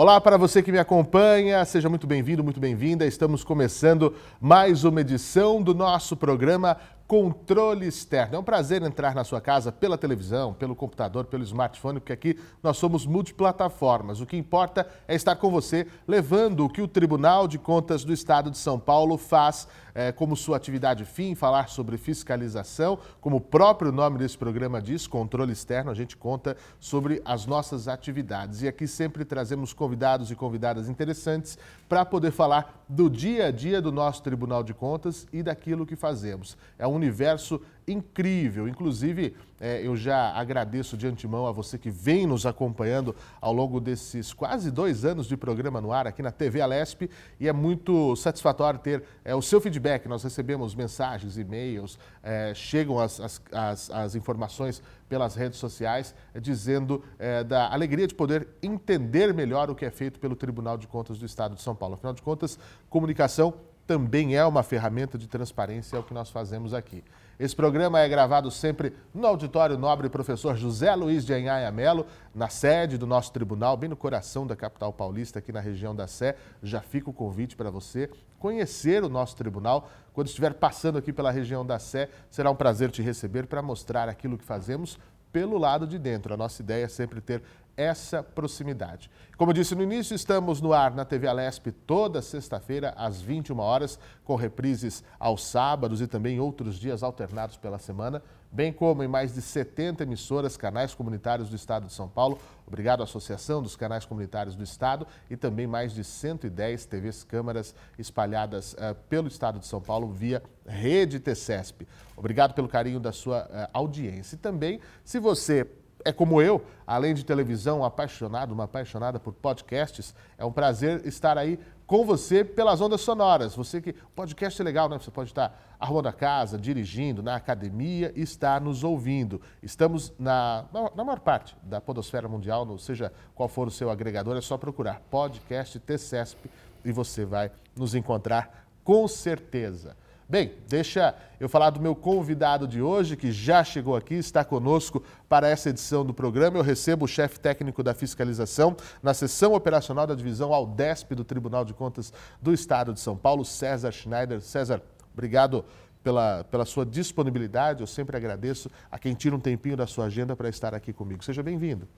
Olá para você que me acompanha, seja muito bem-vindo, muito bem-vinda. Estamos começando mais uma edição do nosso programa Controle Externo. É um prazer entrar na sua casa pela televisão, pelo computador, pelo smartphone, porque aqui nós somos multiplataformas. O que importa é estar com você levando o que o Tribunal de Contas do Estado de São Paulo faz é, como sua atividade fim, falar sobre fiscalização. Como o próprio nome desse programa diz, controle externo, a gente conta sobre as nossas atividades. E aqui sempre trazemos convidados e convidadas interessantes para poder falar do dia a dia do nosso Tribunal de Contas e daquilo que fazemos. É um universo incrível. Inclusive, é, eu já agradeço de antemão a você que vem nos acompanhando ao longo desses quase dois anos de programa no ar aqui na TV Alesp e é muito satisfatório ter é, o seu feedback. Nós recebemos mensagens, e-mails, é, chegam as, as, as, as, informações pelas redes sociais é, dizendo é, da alegria de poder entender melhor o que é feito pelo Tribunal de Contas do Estado de São Paulo. Afinal de contas, comunicação também é uma ferramenta de transparência, é o que nós fazemos aqui. Esse programa é gravado sempre no Auditório Nobre Professor José Luiz de Anhaia Melo, na sede do nosso tribunal, bem no coração da capital paulista, aqui na região da Sé. Já fica o convite para você conhecer o nosso tribunal. Quando estiver passando aqui pela região da Sé, será um prazer te receber para mostrar aquilo que fazemos pelo lado de dentro. A nossa ideia é sempre ter essa proximidade. Como disse no início, estamos no ar na TV Alesp toda sexta-feira às 21 horas, com reprises aos sábados e também outros dias alternados pela semana, bem como em mais de 70 emissoras, canais comunitários do Estado de São Paulo. Obrigado à Associação dos Canais Comunitários do Estado e também mais de 110 TVs câmaras espalhadas uh, pelo Estado de São Paulo via Rede TCESP. Obrigado pelo carinho da sua uh, audiência. E também, se você é como eu, além de televisão, apaixonado, uma apaixonada por podcasts, é um prazer estar aí com você pelas ondas sonoras. Você que podcast é legal, né? Você pode estar arrumando a casa, dirigindo, na academia e estar nos ouvindo. Estamos na, na maior parte da podosfera mundial, não seja qual for o seu agregador, é só procurar podcast TCESP e você vai nos encontrar com certeza. Bem, deixa eu falar do meu convidado de hoje, que já chegou aqui, está conosco para essa edição do programa. Eu recebo o chefe técnico da fiscalização na seção operacional da divisão Aldesp do Tribunal de Contas do Estado de São Paulo, César Schneider. César, obrigado pela, pela sua disponibilidade. Eu sempre agradeço a quem tira um tempinho da sua agenda para estar aqui comigo. Seja bem-vindo.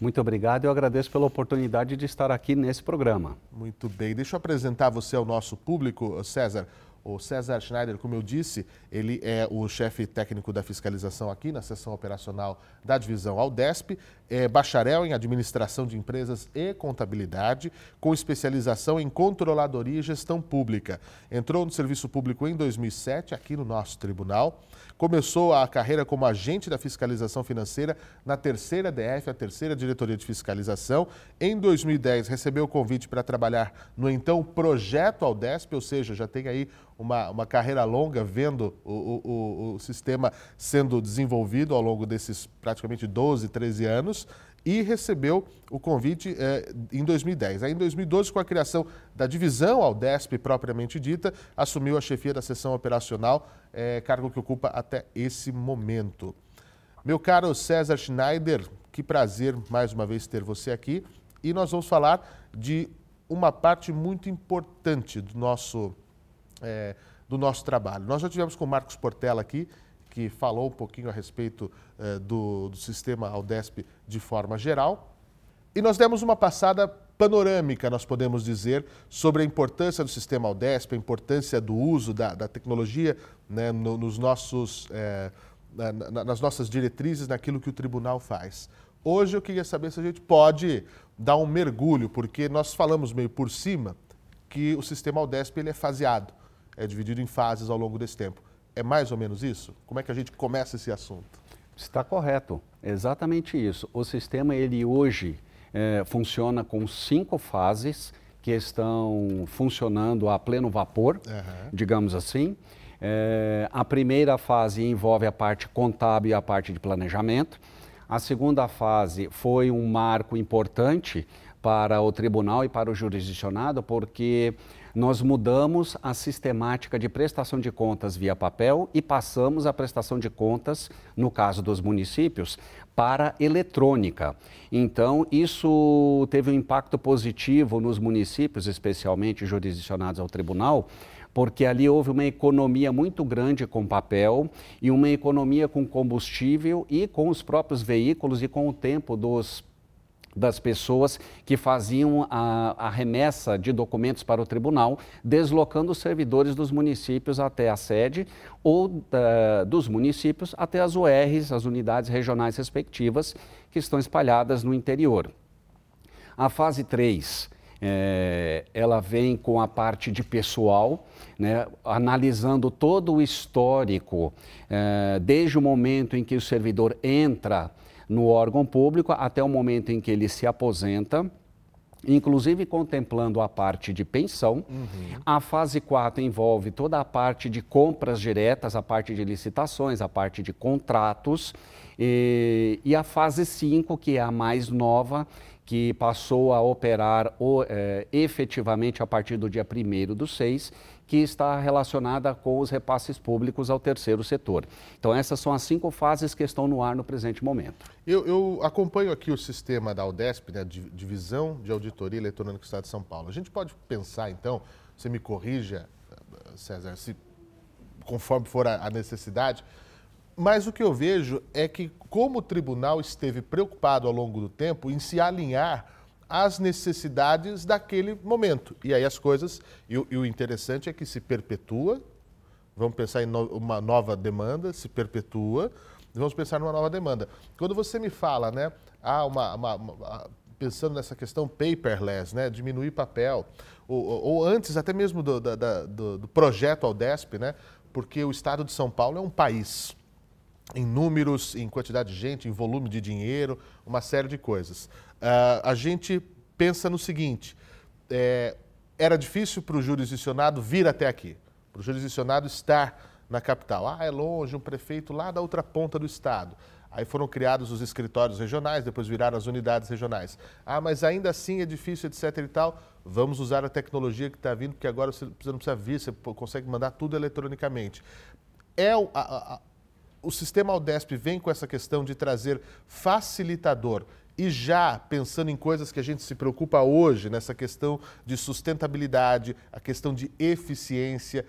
Muito obrigado, eu agradeço pela oportunidade de estar aqui nesse programa. Muito bem, deixa eu apresentar você ao nosso público, César. O César Schneider, como eu disse, ele é o chefe técnico da fiscalização aqui na seção operacional da divisão Aldesp, é bacharel em administração de empresas e contabilidade, com especialização em controladoria e gestão pública. Entrou no serviço público em 2007, aqui no nosso tribunal. Começou a carreira como agente da fiscalização financeira na terceira DF, a terceira diretoria de fiscalização. Em 2010, recebeu o convite para trabalhar no então projeto Aldesp, ou seja, já tem aí uma, uma carreira longa vendo o, o, o sistema sendo desenvolvido ao longo desses praticamente 12, 13 anos e recebeu o convite eh, em 2010. Aí, em 2012, com a criação da divisão Aldesp propriamente dita, assumiu a chefia da seção operacional, eh, cargo que ocupa até esse momento. Meu caro César Schneider, que prazer mais uma vez ter você aqui. E nós vamos falar de uma parte muito importante do nosso é, do nosso trabalho. Nós já tivemos com o Marcos Portela aqui, que falou um pouquinho a respeito é, do, do sistema Aldesp de forma geral. E nós demos uma passada panorâmica, nós podemos dizer, sobre a importância do sistema Aldesp, a importância do uso da, da tecnologia né, no, nos nossos, é, na, nas nossas diretrizes, naquilo que o tribunal faz. Hoje eu queria saber se a gente pode dar um mergulho, porque nós falamos meio por cima que o sistema Aldesp ele é faseado é dividido em fases ao longo desse tempo. É mais ou menos isso? Como é que a gente começa esse assunto? Está correto, exatamente isso. O sistema ele hoje é, funciona com cinco fases que estão funcionando a pleno vapor, uhum. digamos assim. É, a primeira fase envolve a parte contábil e a parte de planejamento. A segunda fase foi um marco importante para o tribunal e para o jurisdicionado, porque nós mudamos a sistemática de prestação de contas via papel e passamos a prestação de contas, no caso dos municípios, para eletrônica. Então, isso teve um impacto positivo nos municípios, especialmente jurisdicionados ao tribunal, porque ali houve uma economia muito grande com papel e uma economia com combustível e com os próprios veículos e com o tempo dos das pessoas que faziam a, a, remessa de documentos para o tribunal, deslocando os servidores dos municípios até a sede ou uh, dos municípios até as URs, as unidades regionais respectivas, que estão espalhadas no interior. A fase 3, é, eh, ela vem com a parte de pessoal, né, analisando todo o histórico, é, desde o momento em que o servidor entra no órgão público até o momento em que ele se aposenta inclusive contemplando a parte de pensão. Uhum. A fase 4 envolve toda a parte de compras diretas, a parte de licitações, a parte de contratos. E, e a fase 5, que é a mais nova, que passou a operar o, é, efetivamente a partir do dia 1 do 6, que está relacionada com os repasses públicos ao terceiro setor. Então, essas são as cinco fases que estão no ar no presente momento. Eu, eu acompanho aqui o sistema da UDESP, né, Divisão de Auditoria Eletrônica do Estado de São Paulo. A gente pode pensar, então, você me corrija, César, se conforme for a, a necessidade, mas o que eu vejo é que, como o tribunal esteve preocupado ao longo do tempo em se alinhar às necessidades daquele momento. E aí as coisas, e, e o interessante é que se perpetua, vamos pensar em no, uma nova demanda, se perpetua, vamos pensar numa nova demanda. Quando você me fala, né, ah, uma, uma, uma pensando nessa questão paperless, né, diminuir papel, ou, ou antes até mesmo do, da, do, do projeto Aldesp, né, porque o estado de São Paulo é um país em números, em quantidade de gente, em volume de dinheiro, uma série de coisas. Uh, a gente pensa no seguinte: é, era difícil para o jurisdicionado vir até aqui, para o jurisdicionado estar na capital. Ah, é longe, um prefeito lá da outra ponta do estado. Aí foram criados os escritórios regionais, depois viraram as unidades regionais. Ah, mas ainda assim é difícil, etc e tal. Vamos usar a tecnologia que está vindo, porque agora você não precisa vir, você consegue mandar tudo eletronicamente. É a, a, o sistema Aldesp vem com essa questão de trazer facilitador e já pensando em coisas que a gente se preocupa hoje, nessa questão de sustentabilidade, a questão de eficiência,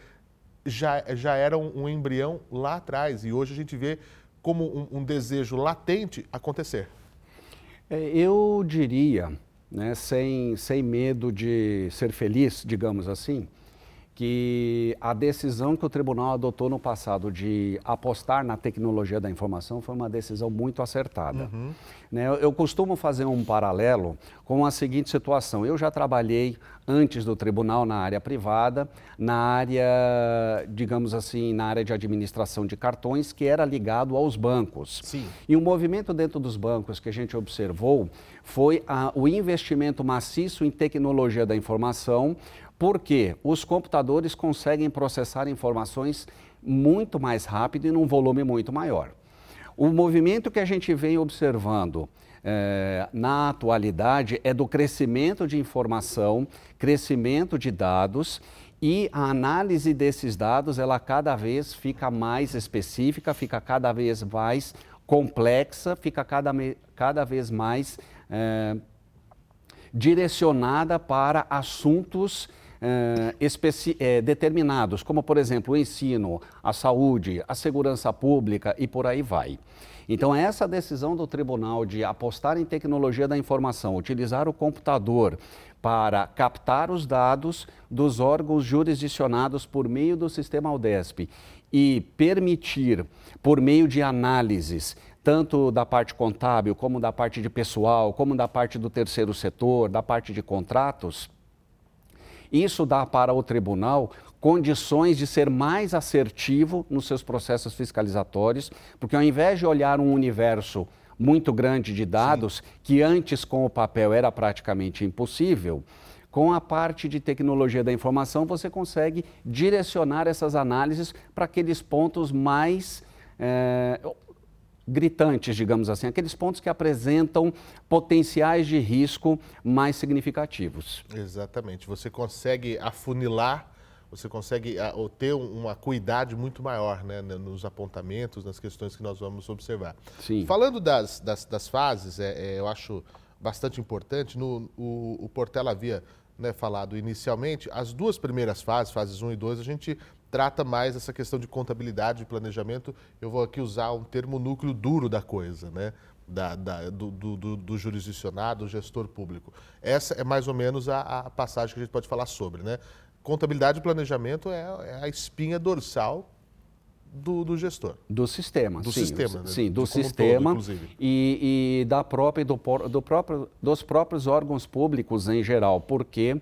já, já era um, um embrião lá atrás e hoje a gente vê como um, um desejo latente acontecer. É, eu diria, né, sem, sem medo de ser feliz, digamos assim, que a decisão que o tribunal adotou no passado de apostar na tecnologia da informação foi uma decisão muito acertada. Uhum. Né, eu, costumo fazer um paralelo com a seguinte situação: eu já trabalhei antes do tribunal na área privada, na área, digamos assim, na área de administração de cartões, que era ligado aos bancos. Sim. E o movimento dentro dos bancos que a gente observou foi a, o investimento maciço em tecnologia da informação, porque os computadores conseguem processar informações muito mais rápido e num volume muito maior. O movimento que a gente vem observando é, na atualidade é do crescimento de informação, crescimento de dados e a análise desses dados ela cada vez fica mais específica, fica cada vez mais complexa, fica cada, cada vez mais é, direcionada para assuntos uh, determinados, como, por exemplo, o ensino, a saúde, a segurança pública e por aí vai. Então, essa decisão do tribunal de apostar em tecnologia da informação, utilizar o computador para captar os dados dos órgãos jurisdicionados por meio do sistema Aldesp e permitir, por meio de análises, tanto da parte contábil, como da parte de pessoal, como da parte do terceiro setor, da parte de contratos, isso dá para o tribunal condições de ser mais assertivo nos seus processos fiscalizatórios, porque ao invés de olhar um universo muito grande de dados, Sim. que antes com o papel era praticamente impossível, com a parte de tecnologia da informação você consegue direcionar essas análises para aqueles pontos mais. É, gritantes, digamos assim, aqueles pontos que apresentam potenciais de risco mais significativos. Exatamente. Você consegue afunilar você consegue ah, ter uma cuidade muito maior né, nos apontamentos, nas questões que nós vamos observar. Sim. Falando das, das, das fases, é, é, eu acho bastante importante, no, o, o Portela havia né, falado inicialmente, as duas primeiras fases, fases 1 e 2, a gente trata mais essa questão de contabilidade, de planejamento. Eu vou aqui usar um termo núcleo duro da coisa, né? Da, da, do, do, do, jurisdicionado, do gestor público. Essa é mais ou menos a, a, passagem que a gente pode falar sobre. Né? Contabilidade e planejamento é, é a espinha dorsal do, do, gestor. Do sistema. Do sim, sistema, né? Sim, do sistema todo, e, e, da própria, do, do próprio, dos próprios órgãos públicos em geral, porque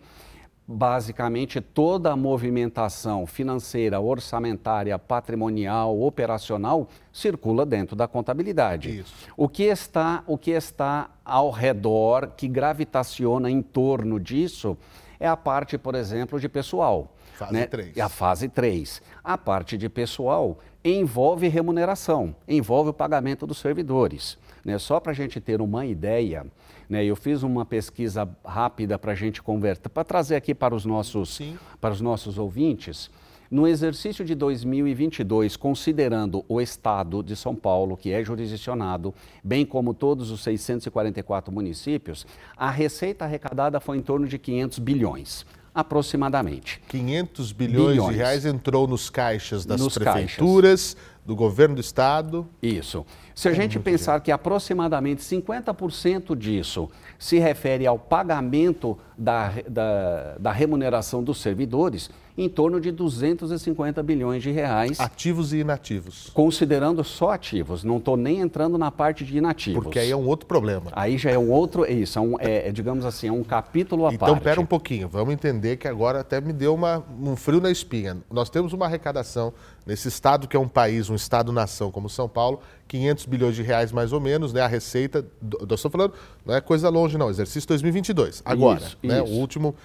basicamente toda a movimentação financeira, orçamentária, patrimonial, operacional circula dentro da contabilidade. Isso. O que está, o que está ao redor, que gravitaciona em torno disso, é a parte, por exemplo, de pessoal. Fase né? 3. A fase 3. A parte de pessoal envolve remuneração, envolve o pagamento dos servidores. Né? Só para a gente ter uma ideia, né? Eu fiz uma pesquisa rápida para a gente converter, para trazer aqui para os nossos, para os nossos ouvintes. No exercício de 2022, considerando o Estado de São Paulo, que é jurisdicionado, bem como todos os 644 municípios, a receita arrecadada foi em torno de 500 bilhões aproximadamente. 500 bilhões, bilhões, de reais entrou nos caixas das nos prefeituras, caixas. do governo do estado. Isso. Se a é gente pensar dinheiro. que aproximadamente 50% disso se refere ao pagamento da, da, da, remuneração dos servidores, em torno de 250 bilhões de reais. Ativos e inativos. Considerando só ativos, não estou nem entrando na parte de inativos. Porque aí é um outro problema. Aí já é um outro, é isso, é, um, é, é digamos assim, é um capítulo à então, parte. Então, pera um pouquinho, vamos entender que agora até me deu uma, um frio na espinha. Nós temos uma arrecadação nesse estado que é um país, um estado-nação como São Paulo, 500 bilhões de reais mais ou menos, né? A receita, eu estou falando, não é coisa longe não, exercício 2022, agora, isso, né? Isso. O último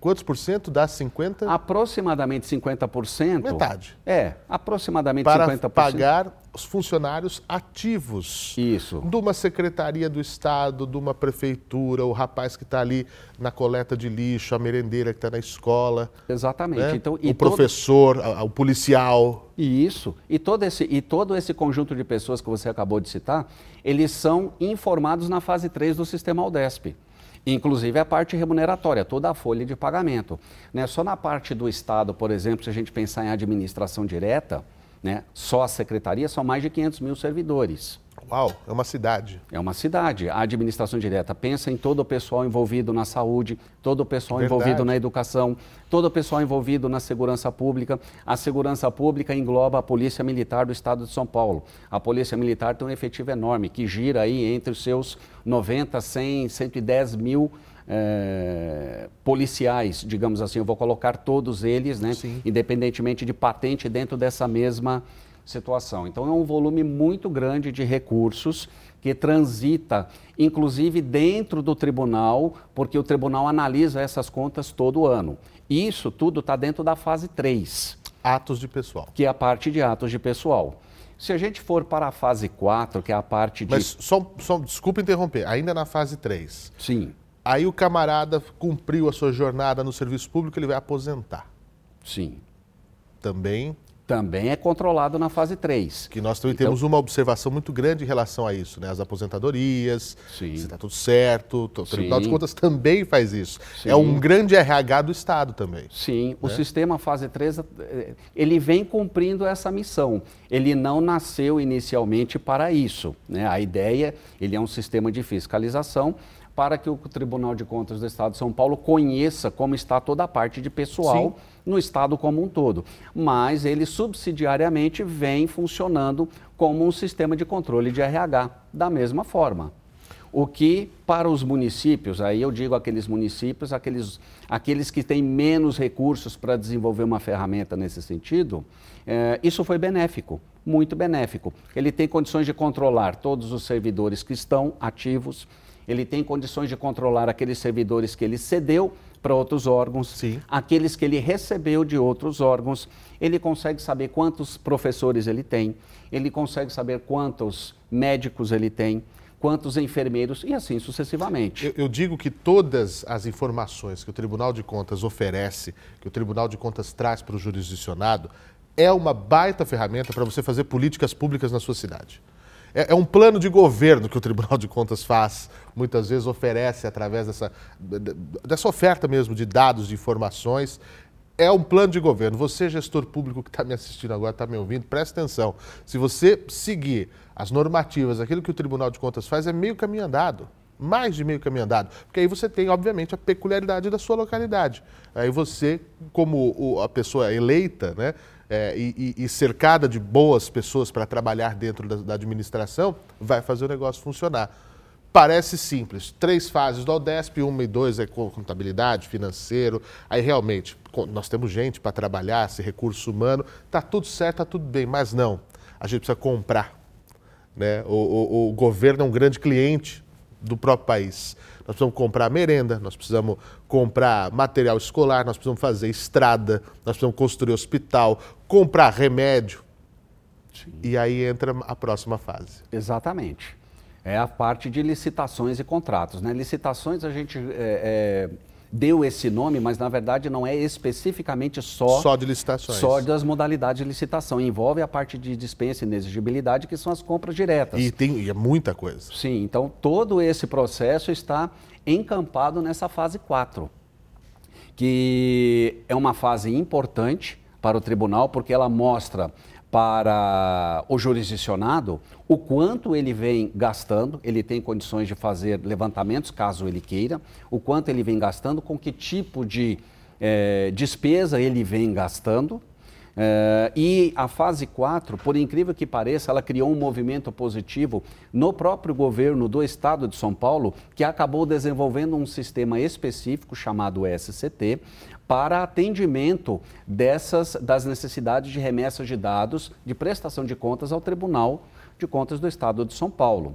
Quantos por cento dá 50%? Aproximadamente 50%. Metade. É, aproximadamente para 50%. Para pagar os funcionários ativos. Isso. De uma secretaria do Estado, de uma prefeitura, o rapaz que está ali na coleta de lixo, a merendeira que está na escola. Exatamente. Né? Então, o professor, todo... o policial. Isso. E todo, esse, e todo esse conjunto de pessoas que você acabou de citar, eles são informados na fase 3 do sistema Aldesp inclusive a parte remuneratória, toda a folha de pagamento. Né? Só na parte do Estado, por exemplo, se a gente pensar em administração direta, né? só a secretaria são mais de 500 mil servidores. Uau, é uma cidade. É uma cidade. A administração direta pensa em todo o pessoal envolvido na saúde, todo o pessoal Verdade. envolvido na educação, todo o pessoal envolvido na segurança pública. A segurança pública engloba a Polícia Militar do Estado de São Paulo. A Polícia Militar tem um efetivo enorme, que gira aí entre os seus 90, 100, 110 mil é, policiais, digamos assim. Eu vou colocar todos eles, né, independentemente de patente, dentro dessa mesma situação. Então, é um volume muito grande de recursos que transita, inclusive dentro do tribunal, porque o tribunal analisa essas contas todo ano. Isso tudo está dentro da fase 3. Atos de pessoal. Que é a parte de atos de pessoal. Se a gente for para a fase 4, que é a parte de. Mas só, só desculpa interromper, ainda na fase 3. Sim. Aí o camarada cumpriu a sua jornada no serviço público, ele vai aposentar. Sim. Também também é controlado na fase 3. Que nós também então, temos uma observação muito grande em relação a isso, né? As aposentadorias, sim. se está tudo certo, o Tribunal sim. de Contas também faz isso. Sim. É um grande RH do Estado também. Sim, né? o sistema fase 3, eh, ele vem cumprindo essa missão. Ele não nasceu inicialmente para isso. Né? A ideia, ele é um sistema de fiscalização, para que o Tribunal de Contas do Estado de São Paulo conheça como está toda a parte de pessoal Sim. no Estado como um todo. Mas ele subsidiariamente vem funcionando como um sistema de controle de RH, da mesma forma. O que para os municípios, aí eu digo aqueles municípios, aqueles, aqueles que têm menos recursos para desenvolver uma ferramenta nesse sentido, é, isso foi benéfico, muito benéfico. Ele tem condições de controlar todos os servidores que estão ativos, ele tem condições de controlar aqueles servidores que ele cedeu para outros órgãos, Sim. aqueles que ele recebeu de outros órgãos, ele consegue saber quantos professores ele tem, ele consegue saber quantos médicos ele tem, quantos enfermeiros e assim sucessivamente. Eu, eu, digo que todas as informações que o Tribunal de Contas oferece, que o Tribunal de Contas traz para o jurisdicionado, é uma baita ferramenta para você fazer políticas públicas na sua cidade. É, é, um plano de governo que o Tribunal de Contas faz, muitas vezes oferece através dessa, dessa oferta mesmo de dados, de informações. É um plano de governo. Você, gestor público que está me assistindo agora, está me ouvindo, presta atenção. Se você seguir as normativas, aquilo que o Tribunal de Contas faz, é meio caminho andado mais de meio caminho andado, porque aí você tem, obviamente, a peculiaridade da sua localidade. Aí você, como a pessoa eleita, né, é, e, e, cercada de boas pessoas para trabalhar dentro da, da, administração, vai fazer o negócio funcionar. Parece simples. Três fases do Aldesp, uma e dois é contabilidade, financeiro. Aí realmente, nós temos gente para trabalhar, esse recurso humano, está tudo certo, está tudo bem, mas não. A gente precisa comprar. Né? O, o, o governo é um grande cliente do próprio país. Nós precisamos comprar merenda, nós precisamos comprar material escolar, nós precisamos fazer estrada, nós precisamos construir hospital, comprar remédio. Sim. E aí entra a próxima fase. Exatamente. É a parte de licitações e contratos. Né? Licitações a gente é, é deu esse nome, mas na verdade não é especificamente só só de licitações. Só das modalidades de licitação, envolve a parte de dispensa e inexigibilidade, que são as compras diretas. E tem e é muita coisa. Sim, então todo esse processo está encampado nessa fase 4, que é uma fase importante para o tribunal porque ela mostra para o jurisdicionado o quanto ele vem gastando, ele tem condições de fazer levantamentos, caso ele queira, o quanto ele vem gastando, com que tipo de é, despesa ele vem gastando. É, e a fase 4, por incrível que pareça, ela criou um movimento positivo no próprio governo do estado de São Paulo, que acabou desenvolvendo um sistema específico chamado SCT, para atendimento dessas das necessidades de remessas de dados de prestação de contas ao Tribunal de Contas do Estado de São Paulo.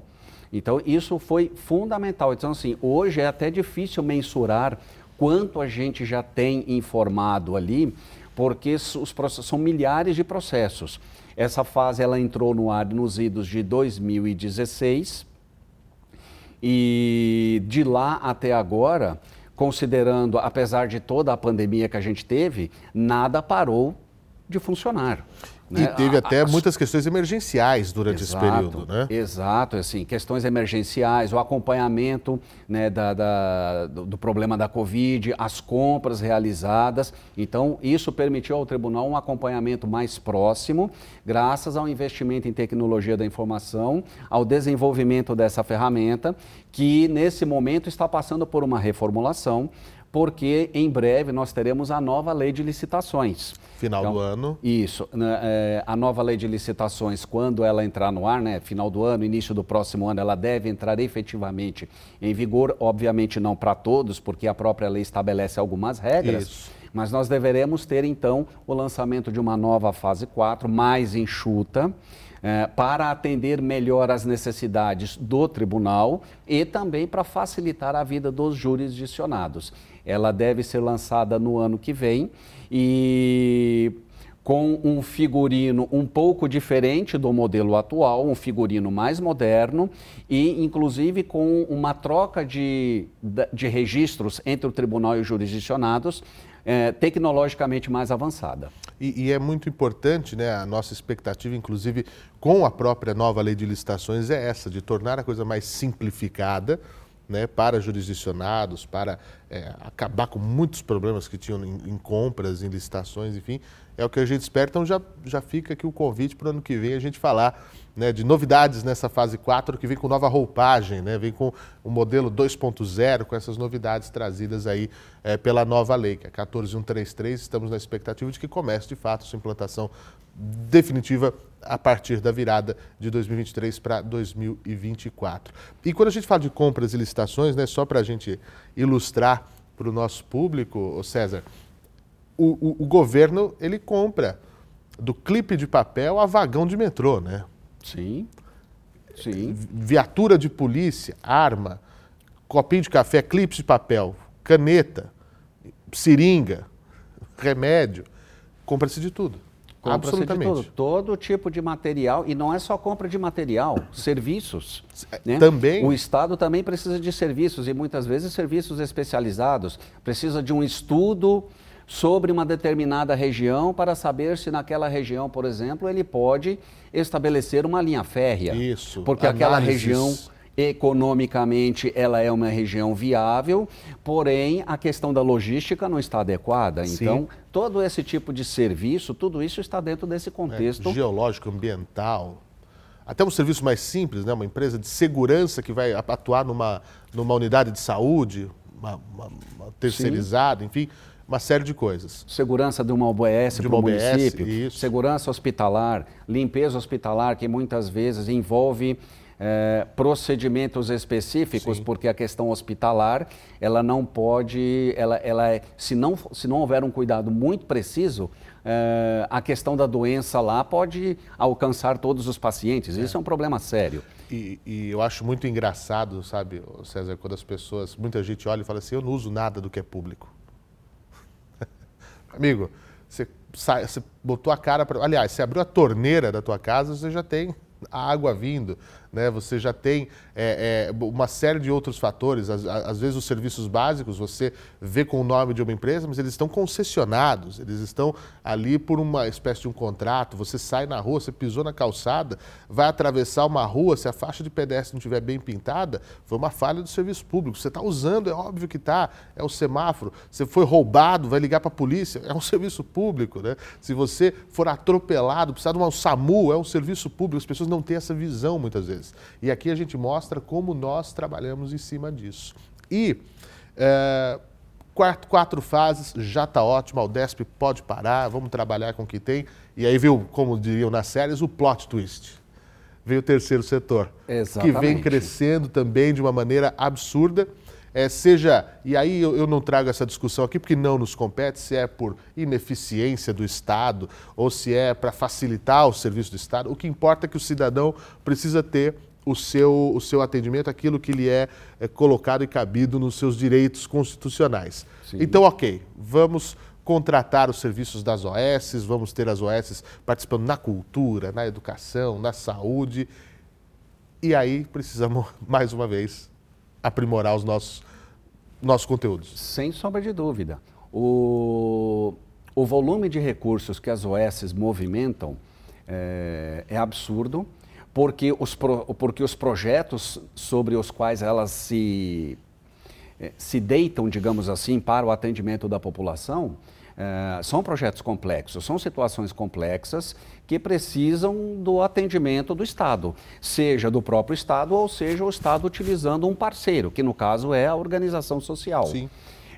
Então, isso foi fundamental. Então, assim, hoje é até difícil mensurar quanto a gente já tem informado ali, porque os processos, são milhares de processos. Essa fase ela entrou no ar nos idos de 2016 e de lá até agora considerando, apesar de toda a pandemia que a gente teve, nada parou de funcionar. Né? E teve até a, muitas questões emergenciais durante exato, esse período, né? Exato, assim, questões emergenciais, o acompanhamento né, da, da, do, do, problema da Covid, as compras realizadas. Então, isso permitiu ao tribunal um acompanhamento mais próximo, graças ao investimento em tecnologia da informação, ao desenvolvimento dessa ferramenta, que nesse momento está passando por uma reformulação porque em breve nós teremos a nova lei de licitações. Final então, do ano. Isso. Né, é, a nova lei de licitações, quando ela entrar no ar, né, final do ano, início do próximo ano, ela deve entrar efetivamente em vigor. Obviamente não para todos, porque a própria lei estabelece algumas regras. Isso. Mas nós deveremos ter, então, o lançamento de uma nova fase 4, mais enxuta. É, para atender melhor as necessidades do tribunal e também para facilitar a vida dos jurisdicionados. Ela deve ser lançada no ano que vem e com um figurino um pouco diferente do modelo atual, um figurino mais moderno e, inclusive, com uma troca de, de registros entre o tribunal e os jurisdicionados é, tecnologicamente mais avançada. E, e, é muito importante, né, a nossa expectativa, inclusive, com a própria nova lei de licitações, é essa, de tornar a coisa mais simplificada, né, para jurisdicionados, para é, acabar com muitos problemas que tinham em, em, compras, em licitações, enfim. É o que a gente espera. Então já, já fica aqui o convite para o ano que vem a gente falar né, de novidades nessa fase 4, que vem com nova roupagem, né, vem com o modelo 2.0, com essas novidades trazidas aí é, pela nova lei, que é 14133. Estamos na expectativa de que comece de fato sua implantação definitiva a partir da virada de 2023 para 2024. E quando a gente fala de compras e licitações, né, só para a gente ilustrar para o nosso público, César, o, o, o, governo ele compra do clipe de papel a vagão de metrô, né? Sim. Sim. Viatura de polícia, arma, copinho de café, clipe de papel, caneta, seringa, remédio, compra-se de tudo. Absolutamente. Tudo, todo tipo de material, e não é só compra de material, serviços. Né? Também. O Estado também precisa de serviços, e muitas vezes serviços especializados. Precisa de um estudo sobre uma determinada região para saber se naquela região, por exemplo, ele pode estabelecer uma linha férrea. Isso. Porque Análises. aquela região economicamente ela é uma região viável, porém a questão da logística não está adequada. Sim. Então, todo esse tipo de serviço, tudo isso está dentro desse contexto. É, geológico, ambiental. Até um serviço mais simples, né? uma empresa de segurança que vai atuar numa, numa unidade de saúde, uma, uma, uma terceirizada, Sim. enfim, uma série de coisas. Segurança de uma OBS para o município, isso. segurança hospitalar, limpeza hospitalar, que muitas vezes envolve é, procedimentos específicos, Sim. porque a questão hospitalar, ela não pode, ela, ela é, se, não, se não houver um cuidado muito preciso, é, a questão da doença lá pode alcançar todos os pacientes. Isso é, é um problema sério. E, e, eu acho muito engraçado, sabe, César, quando as pessoas, muita gente olha e fala assim, eu não uso nada do que é público. Amigo, você, sai, você botou a cara para. Aliás, você abriu a torneira da tua casa, você já tem a água vindo, né? Você já tem é, é, uma série de outros fatores. Às, às, vezes os serviços básicos você vê com o nome de uma empresa, mas eles estão concessionados, eles estão ali por uma espécie de um contrato. Você sai na rua, você pisou na calçada, vai atravessar uma rua, se a faixa de pedestre não estiver bem pintada, foi uma falha do serviço público. Você está usando, é óbvio que está, é o semáforo. Você foi roubado, vai ligar para a polícia, é um serviço público, né? Se você for atropelado, precisar de um SAMU, é um serviço público. As pessoas não têm essa visão muitas vezes. E aqui a gente mostra como nós trabalhamos em cima disso. E é, quatro, quatro fases, já está ótimo, o Desp pode parar, vamos trabalhar com o que tem. E aí veio, como diriam nas séries, o plot twist. Veio o terceiro setor, Exatamente. que vem crescendo também de uma maneira absurda. É, seja, e aí eu, eu, não trago essa discussão aqui porque não nos compete, se é por ineficiência do Estado ou se é para facilitar o serviço do Estado. O que importa é que o cidadão precisa ter o seu, o seu atendimento, aquilo que lhe é, é colocado e cabido nos seus direitos constitucionais. Sim. Então, ok, vamos contratar os serviços das OS, vamos ter as OS participando na cultura, na educação, na saúde. E aí precisamos, mais uma vez, aprimorar os nossos, nossos conteúdos. Sem sombra de dúvida. O, o volume de recursos que as OS movimentam é, é absurdo porque os, porque os projetos sobre os quais elas se, eh, se deitam, digamos assim, para o atendimento da população, é, são projetos complexos, são situações complexas que precisam do atendimento do Estado, seja do próprio Estado ou seja o Estado utilizando um parceiro, que no caso é a organização social. Sim.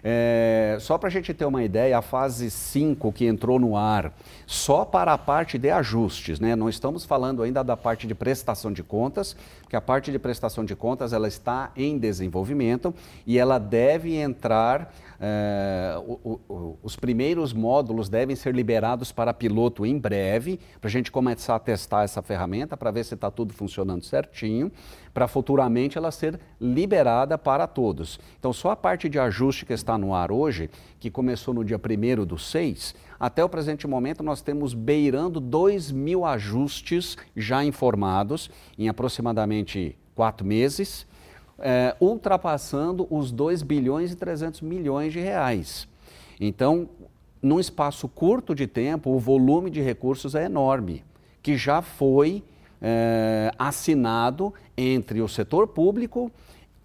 É, só para a gente ter uma ideia, a fase 5 que entrou no ar, só para a parte de ajustes, né? não estamos falando ainda da parte de prestação de contas, porque a parte de prestação de contas ela está em desenvolvimento e ela deve entrar é, o, o, os primeiros módulos devem ser liberados para piloto em breve, para a gente começar a testar essa ferramenta, para ver se está tudo funcionando certinho, para futuramente ela ser liberada para todos. Então, só a parte de ajuste que está no ar hoje, que começou no dia 1 do 6, até o presente momento nós temos beirando 2 mil ajustes já informados em aproximadamente quatro meses é, ultrapassando os 2 bilhões e 300 milhões de reais. Então, num espaço curto de tempo, o volume de recursos é enorme, que já foi é, assinado entre o setor público,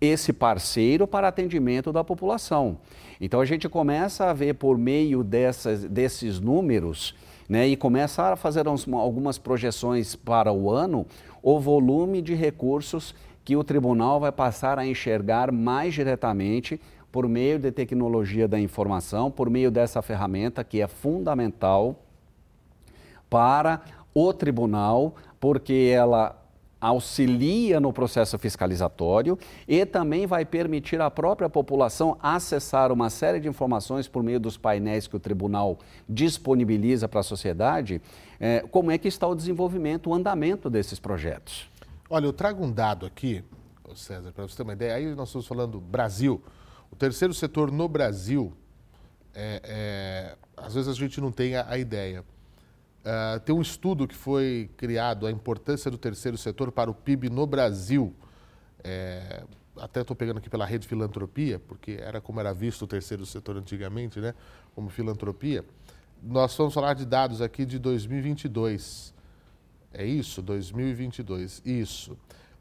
esse parceiro para atendimento da população. Então a gente começa a ver por meio dessas, desses números né, e começa a fazer algumas projeções para o ano o volume de recursos que o tribunal vai passar a enxergar mais diretamente por meio de tecnologia da informação, por meio dessa ferramenta que é fundamental para o tribunal, porque ela auxilia no processo fiscalizatório e também vai permitir à própria população acessar uma série de informações por meio dos painéis que o tribunal disponibiliza para a sociedade, é, como é que está o desenvolvimento, o andamento desses projetos. Olha, eu trago um dado aqui, César, para você ter uma ideia. Aí nós estamos falando Brasil. O terceiro setor no Brasil é, é, às vezes a gente não tem a, a ideia. Uh, tem um estudo que foi criado, a importância do terceiro setor para o PIB no Brasil. É, até estou pegando aqui pela rede filantropia, porque era como era visto o terceiro setor antigamente, né? Como filantropia. Nós vamos falar de dados aqui de 2022. É isso? 2022. Isso.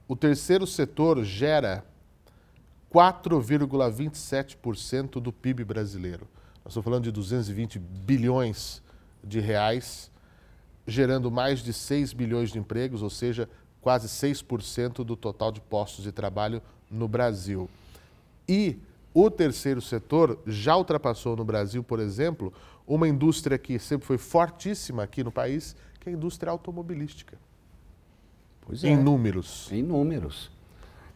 O terceiro setor gera 4,27% do PIB brasileiro. Nós estamos falando de 220 bilhões de reais gerando mais de 6 bilhões de empregos, ou seja, quase 6% do total de postos de trabalho no Brasil. E o terceiro setor já ultrapassou no Brasil, por exemplo, uma indústria que sempre foi fortíssima aqui no país, que é a indústria automobilística. Pois é. Em números. Em números.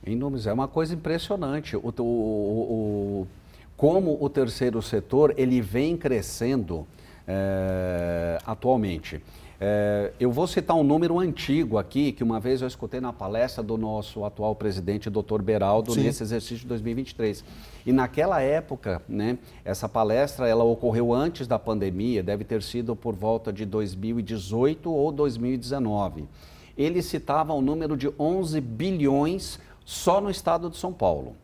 Em números. É uma coisa impressionante. O, o, o, como o terceiro setor ele vem crescendo é, atualmente. É, eu vou citar um número antigo aqui, que uma vez eu escutei na palestra do nosso atual presidente, doutor Beraldo, Sim. nesse exercício de 2023. E naquela época, né, essa palestra ela ocorreu antes da pandemia, deve ter sido por volta de 2018 ou 2019. Ele citava o um número de 11 bilhões só no estado de São Paulo.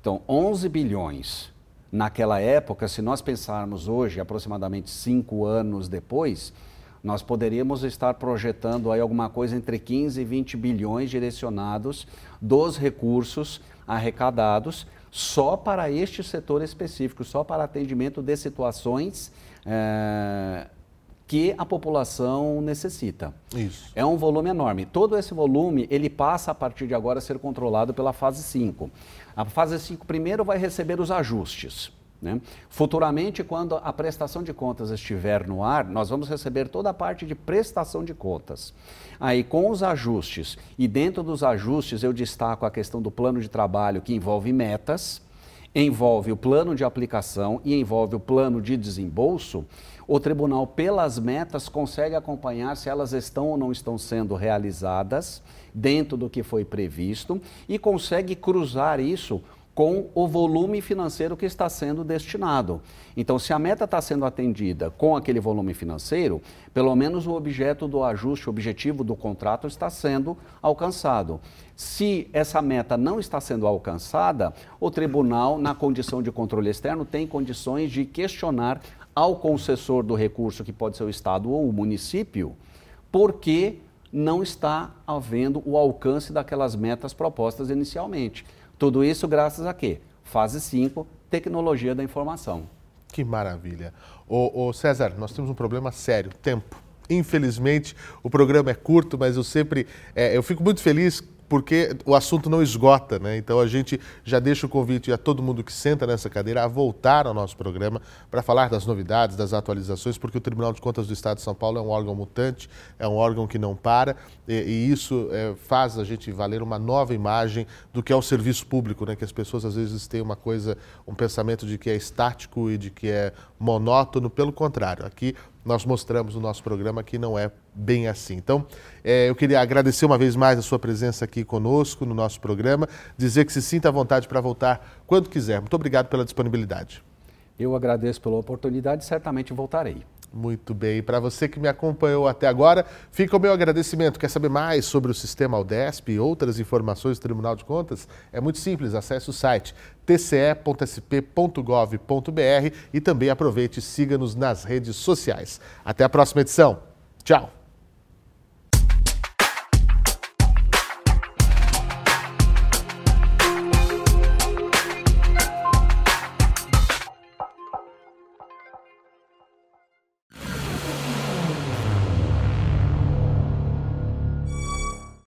Então, 11 bilhões naquela época, se nós pensarmos hoje, aproximadamente cinco anos depois, nós poderíamos estar projetando aí alguma coisa entre 15 e 20 bilhões direcionados dos recursos arrecadados só para este setor específico, só para atendimento de situações é, que a população necessita. Isso. É um volume enorme. Todo esse volume, ele passa a partir de agora a ser controlado pela fase 5. A fase 5 primeiro vai receber os ajustes. Né? Futuramente, quando a prestação de contas estiver no ar, nós vamos receber toda a parte de prestação de contas. Aí, com os ajustes, e dentro dos ajustes eu destaco a questão do plano de trabalho, que envolve metas, envolve o plano de aplicação e envolve o plano de desembolso, o tribunal, pelas metas, consegue acompanhar se elas estão ou não estão sendo realizadas dentro do que foi previsto e consegue cruzar isso com o volume financeiro que está sendo destinado. Então, se a meta está sendo atendida com aquele volume financeiro, pelo menos o objeto do ajuste, o objetivo do contrato está sendo alcançado. Se essa meta não está sendo alcançada, o tribunal, na condição de controle externo, tem condições de questionar ao concessor do recurso, que pode ser o Estado ou o município, porque não está havendo o alcance daquelas metas propostas inicialmente. Tudo isso graças a quê? Fase 5, tecnologia da informação. Que maravilha. Ô, ô, César, nós temos um problema sério, tempo. Infelizmente, o programa é curto, mas eu sempre, é, eu fico muito feliz porque o assunto não esgota, né? Então a gente já deixa o convite a todo mundo que senta nessa cadeira a voltar ao nosso programa para falar das novidades, das atualizações, porque o Tribunal de Contas do Estado de São Paulo é um órgão mutante, é um órgão que não para e, e isso é, faz a gente valer uma nova imagem do que é o serviço público, né? Que as pessoas às vezes têm uma coisa, um pensamento de que é estático e de que é monótono, pelo contrário. Aqui nós mostramos no nosso programa que não é bem assim. Então, é, eu queria agradecer uma vez mais a sua presença aqui conosco no nosso programa, dizer que se sinta à vontade para voltar quando quiser. Muito obrigado pela disponibilidade. Eu agradeço pela oportunidade e certamente voltarei. Muito bem. Para você que me acompanhou até agora, fica o meu agradecimento. Quer saber mais sobre o sistema Aldesp e outras informações do Tribunal de Contas? É muito simples. Acesse o site tce.sp.gov.br e também aproveite e siga-nos nas redes sociais. Até a próxima edição. Tchau.